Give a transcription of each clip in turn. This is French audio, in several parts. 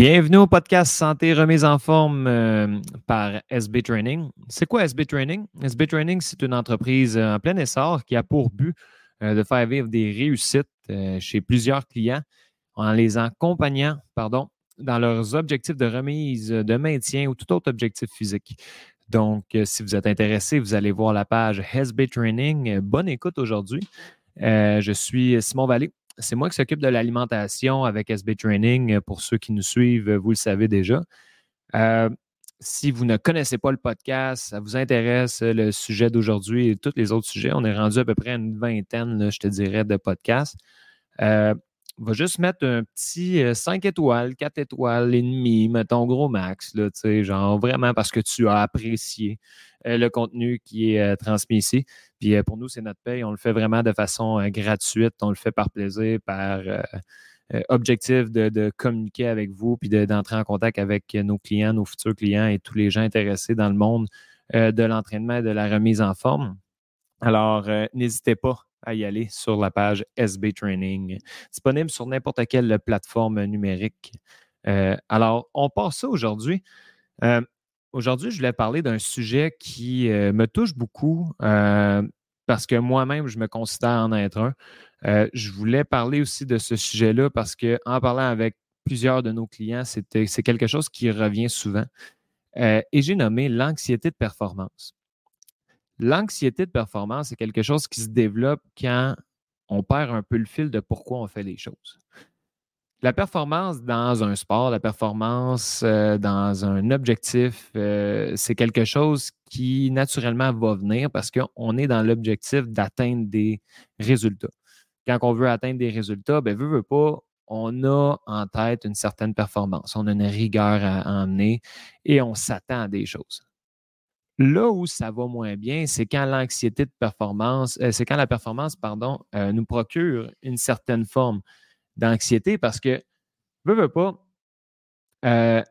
Bienvenue au podcast Santé Remise en forme euh, par SB Training. C'est quoi SB Training? SB Training, c'est une entreprise euh, en plein essor qui a pour but euh, de faire vivre des réussites chez plusieurs clients en les accompagnant pardon, dans leurs objectifs de remise, de maintien ou tout autre objectif physique. Donc, si vous êtes intéressé, vous allez voir la page SB Training. Bonne écoute aujourd'hui. je suis Simon Vallée, c'est moi qui s'occupe de l'alimentation avec SB Training. Euh, pour ceux qui nous suivent, vous le savez déjà. Euh, si vous ne connaissez pas le podcast, ça vous intéresse euh, le sujet d'aujourd'hui et tous les autres sujets, on est rendu à peu près une vingtaine, je te dirais, de podcasts. On va juste mettre un petit 5 étoiles, 4 étoiles et demi, mettons gros max, là, genre vraiment parce que tu as apprécié le contenu qui est transmis ici. Puis euh, pour nous, c'est notre paye. On le fait vraiment de façon euh, gratuite. On le fait par plaisir, par euh, objectif de, communiquer avec vous, puis d'entrer en contact avec nos clients, nos futurs clients et tous les gens intéressés dans le monde de l'entraînement et de la remise en forme. Alors, n'hésitez pas à y aller sur la page SB Training, disponible sur n'importe quelle plateforme numérique. alors, on passe ça aujourd'hui. Aujourd'hui, je voulais parler d'un sujet qui euh, me touche beaucoup euh, parce que moi-même, je me considère en être un. Euh, je voulais parler aussi de ce sujet-là parce qu'en parlant avec plusieurs de nos clients, c'est quelque chose qui revient souvent. et j'ai nommé l'anxiété de performance. L'anxiété de performance, c'est quelque chose qui se développe quand on perd un peu le fil de pourquoi on fait les choses. La performance dans un sport, la performance euh, dans un objectif, euh, c'est quelque chose qui naturellement va venir parce qu'on est dans l'objectif d'atteindre des résultats. Quand on veut atteindre des résultats, ben veut, veut pas, on a en tête une certaine performance, on a une rigueur à emmener et on s'attend à des choses. Là où ça va moins bien, c'est quand l'anxiété de performance, euh, c'est quand la performance, pardon, nous procure une certaine forme d'anxiété parce que, veux, veux pas, euh,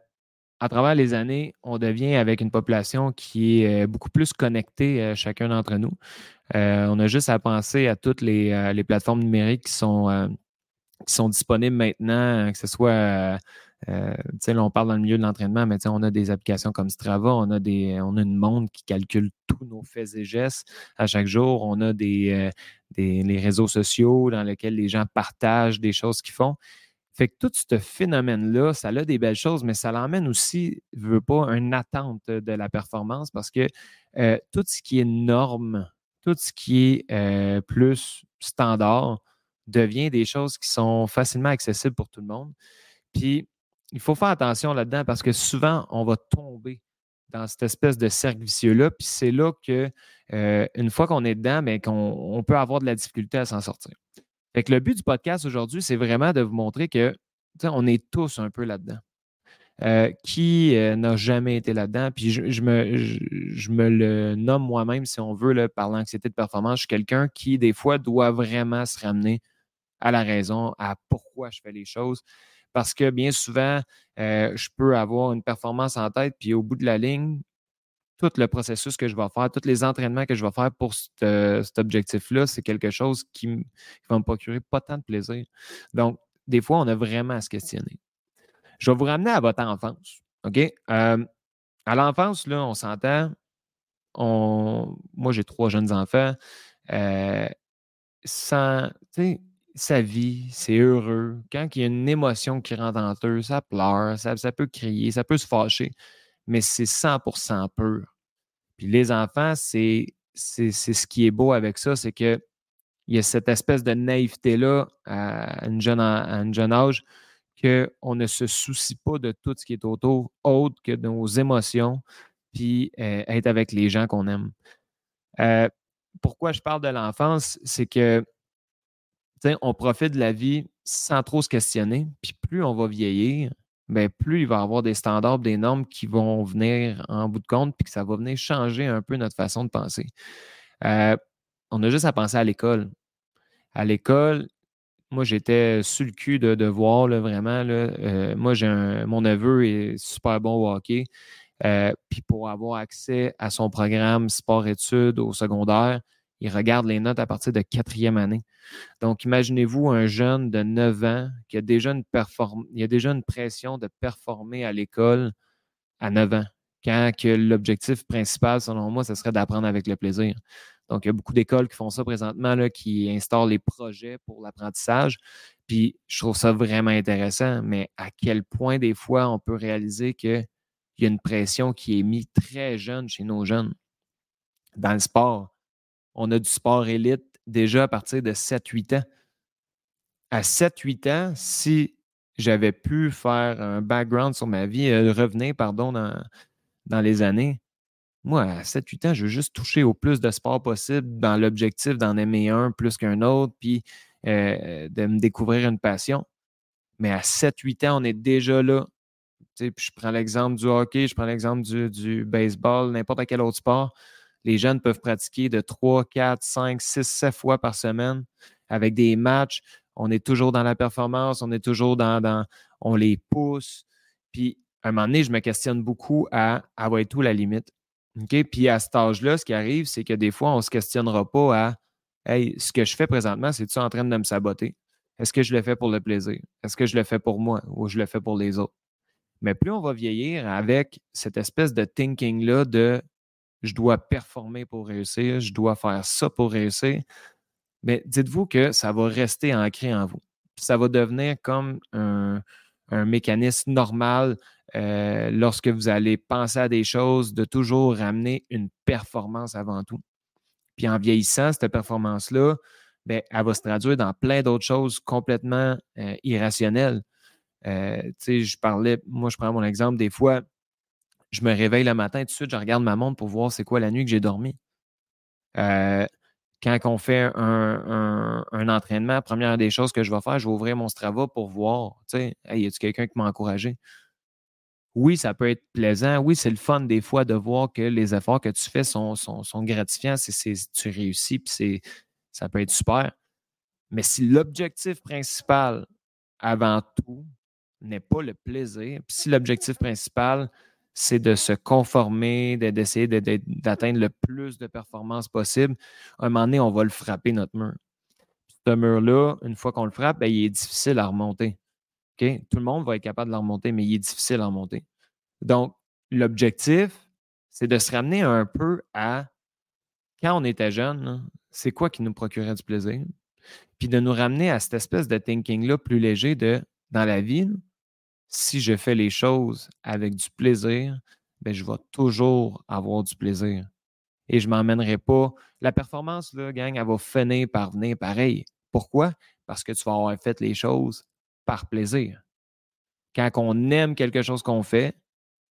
à travers les années, on devient avec une population qui est euh, beaucoup plus connectée, euh, chacun d'entre nous. on a juste à penser à toutes les, plateformes numériques qui sont, qui sont disponibles maintenant, que ce soit euh, on parle dans le milieu de l'entraînement, mais on a des applications comme Strava, on a, des, on a une monde qui calcule tous nos faits et gestes à chaque jour. On a des, euh, des les réseaux sociaux dans lesquels les gens partagent des choses qu'ils font. Fait que tout ce phénomène-là, ça a des belles choses, mais ça l'emmène aussi, veut pas, une attente de la performance parce que euh, tout ce qui est norme, tout ce qui est plus standard devient des choses qui sont facilement accessibles pour tout le monde. Puis, il faut faire attention là-dedans parce que souvent, on va tomber dans cette espèce de cercle vicieux-là. Puis c'est là que, euh, une fois qu'on est dedans, mais ben, qu'on peut avoir de la difficulté à s'en sortir. Fait le but du podcast aujourd'hui, c'est vraiment de vous montrer que on est tous un peu là-dedans. Euh, qui euh, n'a jamais été là-dedans? Puis je, me, je, me, le nomme moi-même, si on veut, là, par l'anxiété de performance. Je suis quelqu'un qui, des fois, doit vraiment se ramener à la raison, à pourquoi je fais les choses parce que bien souvent, euh, je peux avoir une performance en tête, puis au bout de la ligne, tout le processus que je vais faire, tous les entraînements que je vais faire pour cet objectif-là, c'est quelque chose qui, va me procurer pas tant de plaisir. Donc, des fois, on a vraiment à se questionner. Je vais vous ramener à votre enfance. OK? Euh, à l'enfance, là, on s'entend. moi, j'ai trois jeunes enfants. Euh, sans, sa vie, c'est heureux. Quand il y a une émotion qui rentre en eux, ça pleure, ça, peut crier, ça peut se fâcher, mais c'est 100% pur. Puis les enfants, c'est ce qui est beau avec ça, c'est que il y a cette espèce de naïveté-là à, une jeune, un jeune âge qu'on ne se soucie pas de tout ce qui est autour, autre que nos émotions, puis euh, être avec les gens qu'on aime. Euh, pourquoi je parle de l'enfance? C'est que on profite de la vie sans trop se questionner. Puis plus on va vieillir, bien, plus il va y avoir des standards, des normes qui vont venir en bout de compte, puis que ça va venir changer un peu notre façon de penser. Euh, on a juste à penser à l'école. À l'école, moi, j'étais sur le cul de, voir vraiment. Là, euh, moi, j'ai mon neveu est super bon au hockey. Euh, puis pour avoir accès à son programme sport-études au secondaire, ils regardent les notes à partir de quatrième année. Donc, imaginez-vous un jeune de 9 ans qui a déjà une, pression de performer à l'école à 9 ans, quand l'objectif principal, selon moi, ce serait d'apprendre avec le plaisir. Donc, il y a beaucoup d'écoles qui font ça présentement, qui instaurent les projets pour l'apprentissage. Puis, je trouve ça vraiment intéressant, mais à quel point, des fois, on peut réaliser qu'il y a une pression qui est mise très jeune chez nos jeunes. Dans le sport, on a du sport élite déjà à partir de 7-8 ans. À 7-8 ans, si j'avais pu faire un background sur ma vie, euh, revenir, pardon, dans, dans les années, moi, à 7-8 ans, je veux juste toucher au plus de sport possible dans l'objectif d'en aimer un plus qu'un autre, puis euh, de me découvrir une passion. Mais à 7-8 ans, on est déjà là. puis je prends l'exemple du hockey, je prends l'exemple du, baseball, n'importe quel autre sport. Les jeunes peuvent pratiquer de 3, 4, 5, 6, 7 fois par semaine avec des matchs. On est toujours dans la performance, on est toujours dans, on les pousse. Puis à un moment donné, je me questionne beaucoup à avoir tout la limite. Puis à cet âge-là, ce qui arrive, c'est que des fois, on ne se questionnera pas à Hey, ce que je fais présentement, c'est-tu en train de me saboter? Est-ce que je le fais pour le plaisir? Est-ce que je le fais pour moi ou je le fais pour les autres? Mais plus on va vieillir avec cette espèce de thinking-là de je dois performer pour réussir, je dois faire ça pour réussir, mais dites-vous que ça va rester ancré en vous. Ça va devenir comme un, mécanisme normal euh, lorsque vous allez penser à des choses, de toujours ramener une performance avant tout. Puis en vieillissant, cette performance-là, ben, elle va se traduire dans plein d'autres choses complètement euh, irrationnelles. Euh, je parlais, moi, je prends mon exemple, des fois, je me réveille le matin, tout de suite, je regarde ma montre pour voir c'est quoi la nuit que j'ai dormi. quand on fait un, un, entraînement, première des choses que je vais faire, je vais ouvrir mon Strava pour voir, tu sais, y a-t-il quelqu'un qui m'a encouragé? oui, ça peut être plaisant. Oui, c'est le fun des fois de voir que les efforts que tu fais sont, sont, gratifiants. C'est, tu réussis, puis ça peut être super. Mais si l'objectif principal, avant tout, n'est pas le plaisir, puis si l'objectif principal, c'est de se conformer, d'essayer d'atteindre le plus de performance possible, à un moment donné, on va le frapper, notre mur. Ce mur-là, une fois qu'on le frappe, ben, il est difficile à remonter. Tout le monde va être capable de la remonter, mais il est difficile à remonter. Donc, l'objectif, c'est de se ramener un peu à quand on était jeune, c'est quoi qui nous procurait du plaisir? Puis de nous ramener à cette espèce de thinking-là plus léger de dans la vie, si je fais les choses avec du plaisir, ben, je vais toujours avoir du plaisir. Et je ne m'emmènerai pas. La performance, là, gang, elle va finir par venir pareil. Pourquoi? Parce que tu vas avoir fait les choses par plaisir. Quand on aime quelque chose qu'on fait,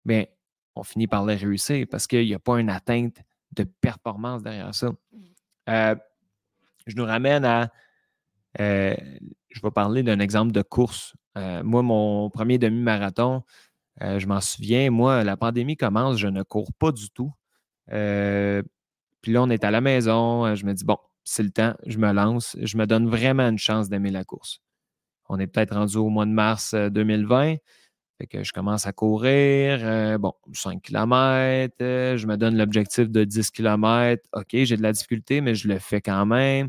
bien, on finit par le réussir parce qu'il n'y a pas une atteinte de performance derrière ça. Euh, je nous ramène à. Euh, je vais parler d'un exemple de course. Euh, moi, mon premier demi-marathon, je m'en souviens, moi, la pandémie commence, je ne cours pas du tout. puis là, on est à la maison. Je me dis, bon, c'est le temps, je me lance. Je me donne vraiment une chance d'aimer la course. On est peut-être rendu au mois de mars 2020. Euh, fait que je commence à courir. Euh, bon, 5 km. Euh, je me donne l'objectif de 10 km. OK, j'ai de la difficulté, mais je le fais quand même.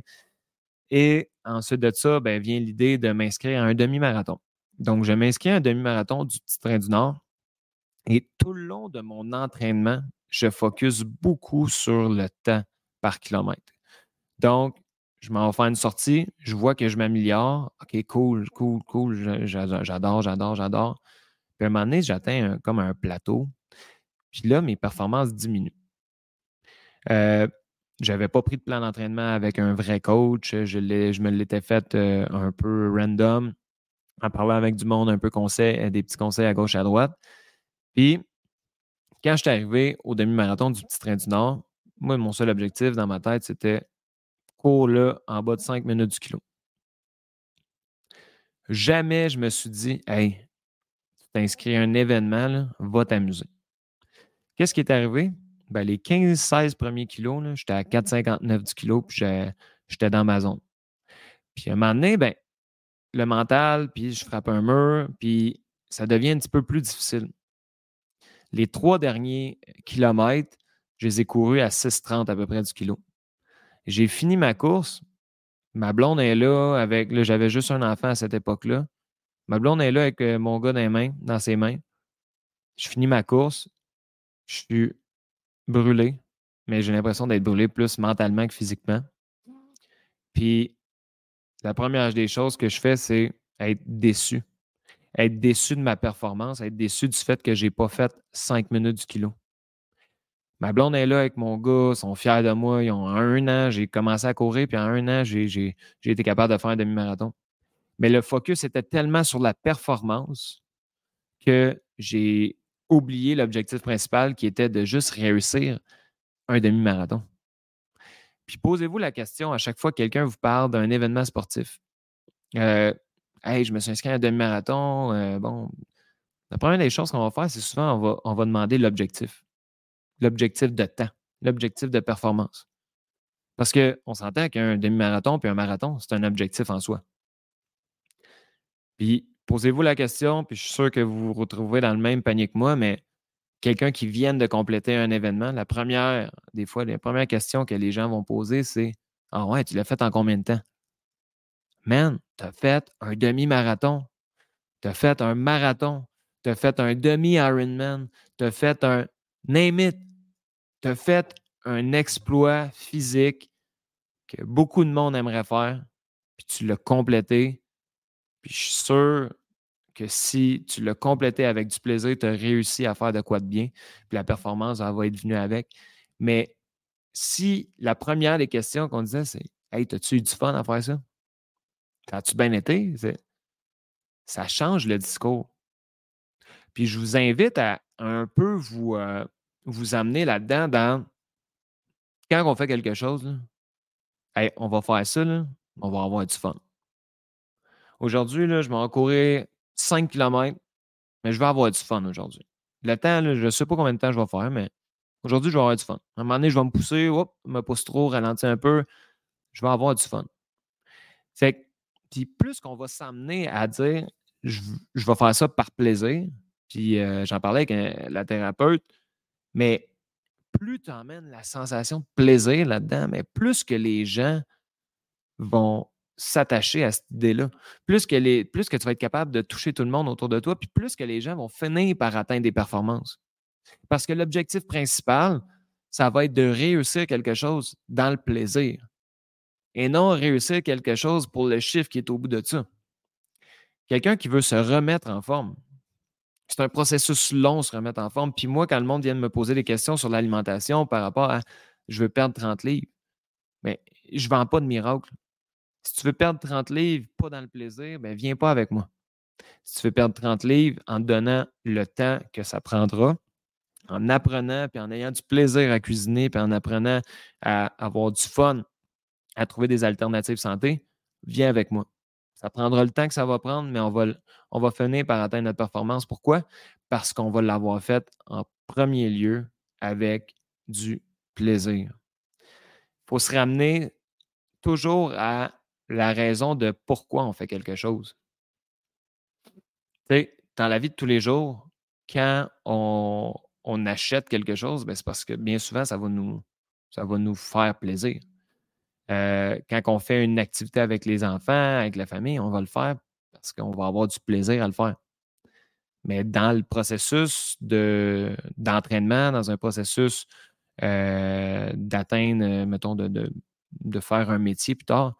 Et ensuite de ça, ben, vient l'idée de m'inscrire à un demi-marathon. Donc, je m'inscris à un demi-marathon du Petit Train du Nord. Et tout le long de mon entraînement, je focus beaucoup sur le temps par kilomètre. Donc, je m'en vais faire une sortie, je vois que je m'améliore. OK, cool, cool, cool, j'adore, j'adore, j'adore. Puis à un moment donné, j'atteins comme un plateau. Puis là, mes performances diminuent. Euh, je n'avais pas pris de plan d'entraînement avec un vrai coach. Je, me l'étais fait euh, un peu random, en parlant avec du monde, un peu conseil, euh, des petits conseils à gauche, à droite. Puis, quand je suis arrivé au demi-marathon du Petit Train du Nord, moi, mon seul objectif dans ma tête, c'était cours-là en bas de 5 minutes du kilo. Jamais je me suis dit, hey, tu t'inscris à un événement, là, va t'amuser. Qu'est-ce qui est arrivé? Ben, les 15-16 premiers kilos, j'étais à 4,59 du kilo, puis j'étais dans ma zone. Puis à un moment donné, ben, le mental, puis je frappe un mur, puis ça devient un petit peu plus difficile. Les trois derniers kilomètres, je les ai courus à 6,30 à peu près du kilo. J'ai fini ma course. Ma blonde est là avec. Là, j'avais juste un enfant à cette époque-là. Ma blonde est là avec euh, mon gars dans, mains, dans ses mains. Je finis ma course. Je suis brûlé, mais j'ai l'impression d'être brûlé plus mentalement que physiquement. Puis, la première des choses que je fais, c'est être déçu. Être déçu de ma performance, être déçu du fait que je n'ai pas fait cinq minutes du kilo. Ma blonde est là avec mon gars, ils sont fiers de moi. Ils ont un an, j'ai commencé à courir, puis en un an, j'ai été capable de faire un demi-marathon. Mais le focus était tellement sur la performance que j'ai oublié l'objectif principal qui était de juste réussir un demi-marathon. Puis posez-vous la question à chaque fois que quelqu'un vous parle d'un événement sportif. Euh, hey, je me suis inscrit à un demi-marathon. Euh, bon, la première des choses qu'on va faire, c'est souvent on va, demander l'objectif l'objectif de temps, l'objectif de performance. Parce qu'on s'entend qu'un demi-marathon puis un marathon, c'est un objectif en soi. Puis posez-vous la question, puis je suis sûr que vous vous retrouvez dans le même panier que moi, mais quelqu'un qui vient de compléter un événement, la première, des fois, la première question que les gens vont poser, c'est Ah ouais, tu l'as fait en combien de temps? Man, tu as fait un demi-marathon, tu as fait un marathon, tu as fait un demi-Ironman, tu as fait un name it tu as fait un exploit physique que beaucoup de monde aimerait faire, puis tu l'as complété. Puis je suis sûr que si tu l'as complété avec du plaisir, tu as réussi à faire de quoi de bien, puis la performance va être venue avec. Mais si la première des questions qu'on disait, c'est Hey, as-tu eu du fun à faire ça? As-tu bien été? Ça change le discours. Puis je vous invite à un peu vous, euh, vous amener là-dedans dans quand on fait quelque chose, on va faire ça, on va avoir du fun. Aujourd'hui, je vais en courir 5 km, mais je vais avoir du fun aujourd'hui. Le temps, je ne sais pas combien de temps je vais faire, mais aujourd'hui, je vais avoir du fun. À un moment donné, je vais me pousser, hop, me pousse trop, ralentir un peu, je vais avoir du fun. C'est puis plus qu'on va s'amener à dire je, vais faire ça par plaisir, puis euh, j'en parlais avec la thérapeute, mais plus tu emmènes la sensation de plaisir là-dedans, mais plus que les gens vont s'attacher à cette idée-là, plus que, les, plus que tu vas être capable de toucher tout le monde autour de toi, puis plus que les gens vont finir par atteindre des performances. Parce que l'objectif principal, ça va être de réussir quelque chose dans le plaisir et non réussir quelque chose pour le chiffre qui est au bout de ça. Quelqu'un qui veut se remettre en forme, c'est un processus long, se remettre en forme. Puis moi, quand le monde vient de me poser des questions sur l'alimentation par rapport à je veux perdre 30 livres, mais je ne vends pas de miracle. Si tu veux perdre 30 livres, pas dans le plaisir, ben viens pas avec moi. Si tu veux perdre 30 livres en donnant le temps que ça prendra, en apprenant, puis en ayant du plaisir à cuisiner, puis en apprenant à avoir du fun, à trouver des alternatives santé, viens avec moi. Ça prendra le temps que ça va prendre, mais on va, on va finir par atteindre notre performance. Pourquoi? Parce qu'on va l'avoir fait en premier lieu avec du plaisir. Il faut se ramener toujours à la raison de pourquoi on fait quelque chose. Dans la vie de tous les jours, quand on, achète quelque chose, ben, c'est parce que bien souvent, ça va nous, ça va nous faire plaisir. Euh, quand on fait une activité avec les enfants, avec la famille, on va le faire parce qu'on va avoir du plaisir à le faire. Mais dans le processus d'entraînement, dans un processus euh, d'atteindre, mettons, de, de, faire un métier plus tard,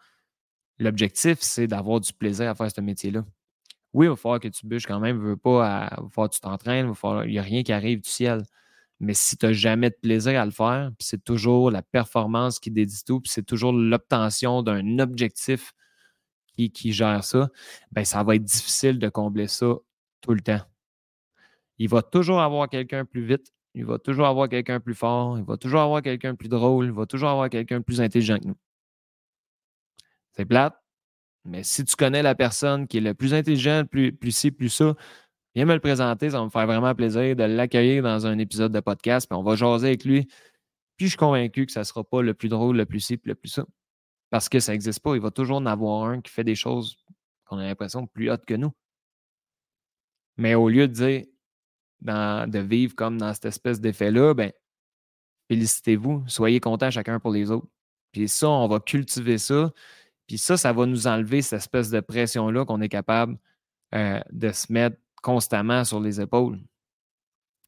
l'objectif, c'est d'avoir du plaisir à faire ce métier-là. Oui, il va falloir que tu bûches quand même, il va pas, il va falloir que tu t'entraînes, il n'y a rien qui arrive du ciel. Mais si tu n'as jamais de plaisir à le faire, c'est toujours la performance qui dédie tout, puis c'est toujours l'obtention d'un objectif qui, qui, gère ça, ben ça va être difficile de combler ça tout le temps. Il va toujours avoir quelqu'un plus vite, il va toujours avoir quelqu'un plus fort, il va toujours avoir quelqu'un plus drôle, il va toujours avoir quelqu'un plus intelligent que nous. C'est plate, mais si tu connais la personne qui est le plus intelligent, plus, plus ci, plus ça, Viens me le présenter, ça va me faire vraiment plaisir de l'accueillir dans un épisode de podcast, puis on va jaser avec lui. Puis je suis convaincu que ça ne sera pas le plus drôle, le plus simple, le plus ça. Parce que ça n'existe pas. Il va toujours en avoir un qui fait des choses qu'on a l'impression plus hautes que nous. Mais au lieu de dire de vivre comme dans cette espèce d'effet-là, ben, félicitez-vous, soyez contents chacun pour les autres. Puis ça, on va cultiver ça. Puis ça, ça va nous enlever cette espèce de pression-là qu'on est capable euh, de se mettre constamment sur les épaules.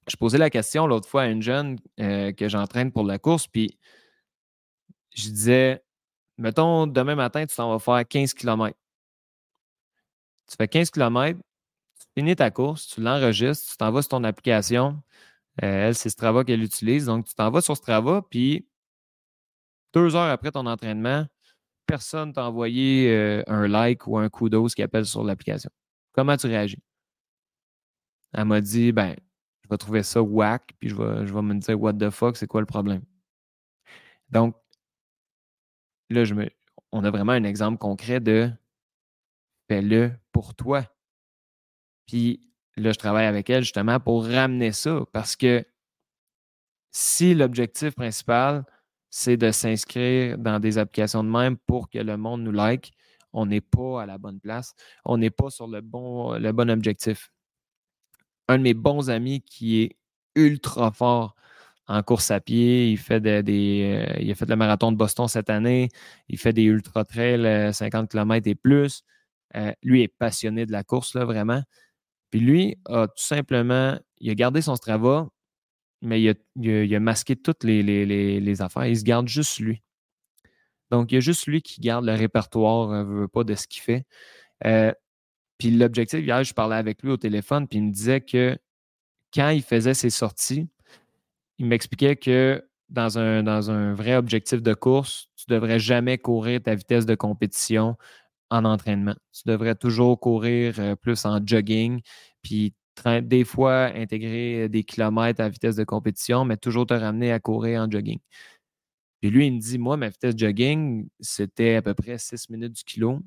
Je posais la question l'autre fois à une jeune euh, que j'entraîne pour la course, puis je disais, mettons, demain matin, tu t'en vas faire 15 km. Tu fais 15 km, tu finis ta course, tu l'enregistres, tu t'en vas sur ton application. Euh, elle, c'est Strava qu'elle utilise. Donc, tu t'en vas sur Strava, puis deux heures après ton entraînement, personne t'a envoyé euh, un like ou un coup d'os qui appelle sur l'application? Comment tu réagis? Elle m'a dit, ben, je vais trouver ça whack, puis je vais, je vais me dire, what the fuck, c'est quoi le problème? Donc, là, je me, on a vraiment un exemple concret de fais-le pour toi. Puis là, je travaille avec elle justement pour ramener ça parce que si l'objectif principal, c'est de s'inscrire dans des applications de même pour que le monde nous like, on n'est pas à la bonne place. On n'est pas sur le bon, objectif. Un de mes bons amis qui est ultra fort en course à pied. Il fait euh, a fait le marathon de Boston cette année. Il fait des ultra trails 50 euh, km et plus. Euh, lui est passionné de la course, là, vraiment. Puis lui a tout simplement, il a gardé son Strava, mais il a, masqué toutes les, affaires. Il se garde juste lui. Donc, il y a juste lui qui garde le répertoire, veut pas de ce qu'il fait. puis l'objectif, hier, je parlais avec lui au téléphone, puis il me disait que quand il faisait ses sorties, il m'expliquait que dans un, dans un vrai objectif de course, tu ne devrais jamais courir ta vitesse de compétition en entraînement. Tu devrais toujours courir euh, plus en jogging, puis des fois intégrer des kilomètres à vitesse de compétition, mais toujours te ramener à courir en jogging. Puis lui, il me dit, moi, ma vitesse de jogging, c'était à peu près 6 minutes du kilo.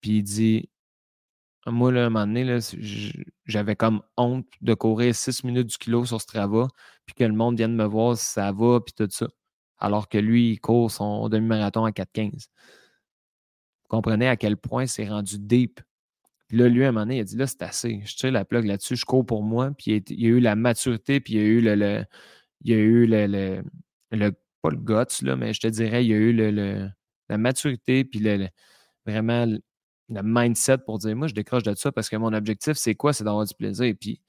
Puis il dit, moi, là, à un moment donné, j'avais comme honte de courir 6 minutes du kilo sur Strava, puis que le monde vienne me voir si ça va, puis tout ça. Alors que lui, il court son demi-marathon à 4,15. Vous comprenez à quel point c'est rendu deep. Là, lui, à un moment donné, il a dit là, c'est assez. Je tire la plug là-dessus, je cours pour moi. Puis il, y a eu la maturité, puis il y a eu le. il y a eu le, le, Pas le guts, là, mais je te dirais, il y a eu le, la maturité, puis le, vraiment le mindset pour dire moi, je décroche de ça parce que mon objectif, c'est quoi? C'est d'avoir du plaisir. Puis,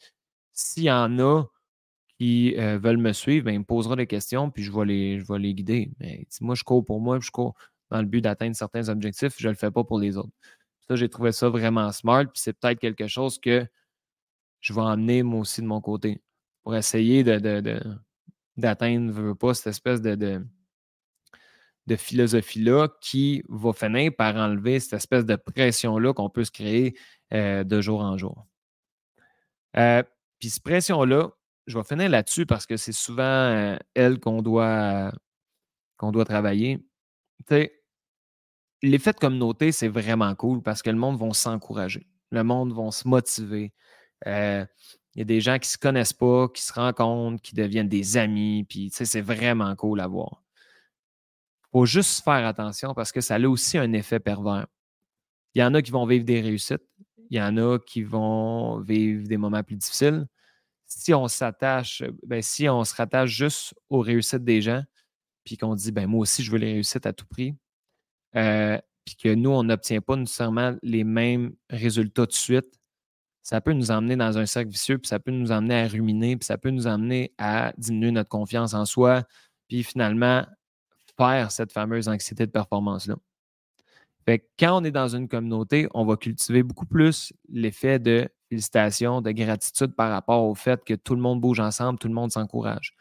s'il y en a qui euh, veulent me suivre, ben, ils me poseront des questions, puis je vais les, je vais les guider. Mais moi, je cours pour moi, puis je cours dans le but d'atteindre certains objectifs, je ne le fais pas pour les autres. Ça, j'ai trouvé ça vraiment smart, puis c'est peut-être quelque chose que je vais emmener moi aussi de mon côté pour essayer de, d'atteindre, veux pas, cette espèce de de philosophie-là qui va finir par enlever cette espèce de pression-là qu'on peut se créer euh, de jour en jour. Euh, puis cette pression-là, je vais finir là-dessus parce que c'est souvent euh, elle qu'on doit, qu'on doit travailler. L'effet de communauté, c'est vraiment cool parce que le monde va s'encourager. Le monde va se motiver. Il y a des gens qui ne se connaissent pas, qui se rencontrent, qui deviennent des amis. Puis, c'est vraiment cool à voir faut juste faire attention parce que ça a aussi un effet pervers. Il y en a qui vont vivre des réussites, il y en a qui vont vivre des moments plus difficiles. Si on s'attache, ben, si on se rattache juste aux réussites des gens, puis qu'on dit, ben moi aussi, je veux les réussites à tout prix, euh, puis que nous, on n'obtient pas nécessairement les mêmes résultats de suite, ça peut nous emmener dans un cercle vicieux, puis ça peut nous emmener à ruminer, puis ça peut nous emmener à diminuer notre confiance en soi, puis finalement faire cette fameuse anxiété de performance-là. quand on est dans une communauté, on va cultiver beaucoup plus l'effet de félicitations, de gratitude par rapport au fait que tout le monde bouge ensemble, tout le monde s'encourage.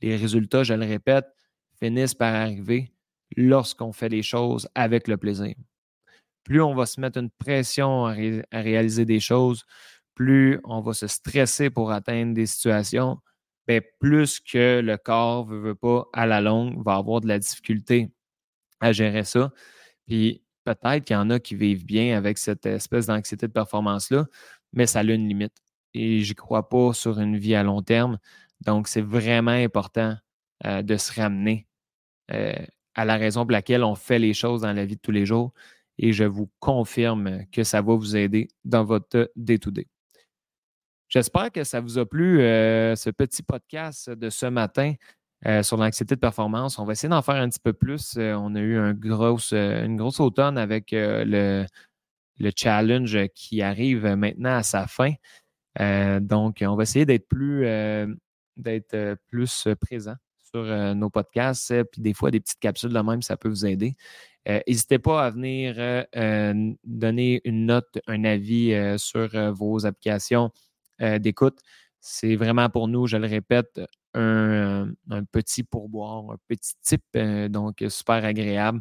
Les résultats, je le répète, finissent par arriver lorsqu'on fait les choses avec le plaisir. Plus on va se mettre une pression à, réaliser des choses, plus on va se stresser pour atteindre des situations, ben, plus que le corps ne veut, pas, à la longue, va avoir de la difficulté à gérer ça. Puis peut-être qu'il y en a qui vivent bien avec cette espèce d'anxiété de performance-là, mais ça a une limite. Et je n'y crois pas sur une vie à long terme. Donc, c'est vraiment important euh, de se ramener euh, à la raison pour laquelle on fait les choses dans la vie de tous les jours. Et je vous confirme que ça va vous aider dans votre day-to-day. J'espère que ça vous a plu, euh, ce petit podcast de ce matin. sur l'anxiété de performance. On va essayer d'en faire un petit peu plus. on a eu un une grosse automne avec le, le challenge qui arrive maintenant à sa fin. donc, on va essayer d'être plus présent sur nos podcasts. Puis des fois, des petites capsules de même, ça peut vous aider. N'hésitez pas à venir donner une note, un avis sur vos applications d'écoute. C'est vraiment pour nous, je le répète, un, petit pourboire, un petit type, donc super agréable.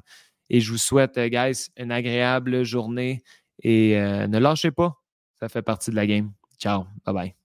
Et je vous souhaite, guys, une agréable journée et ne lâchez pas. Ça fait partie de la game. Ciao. Bye bye.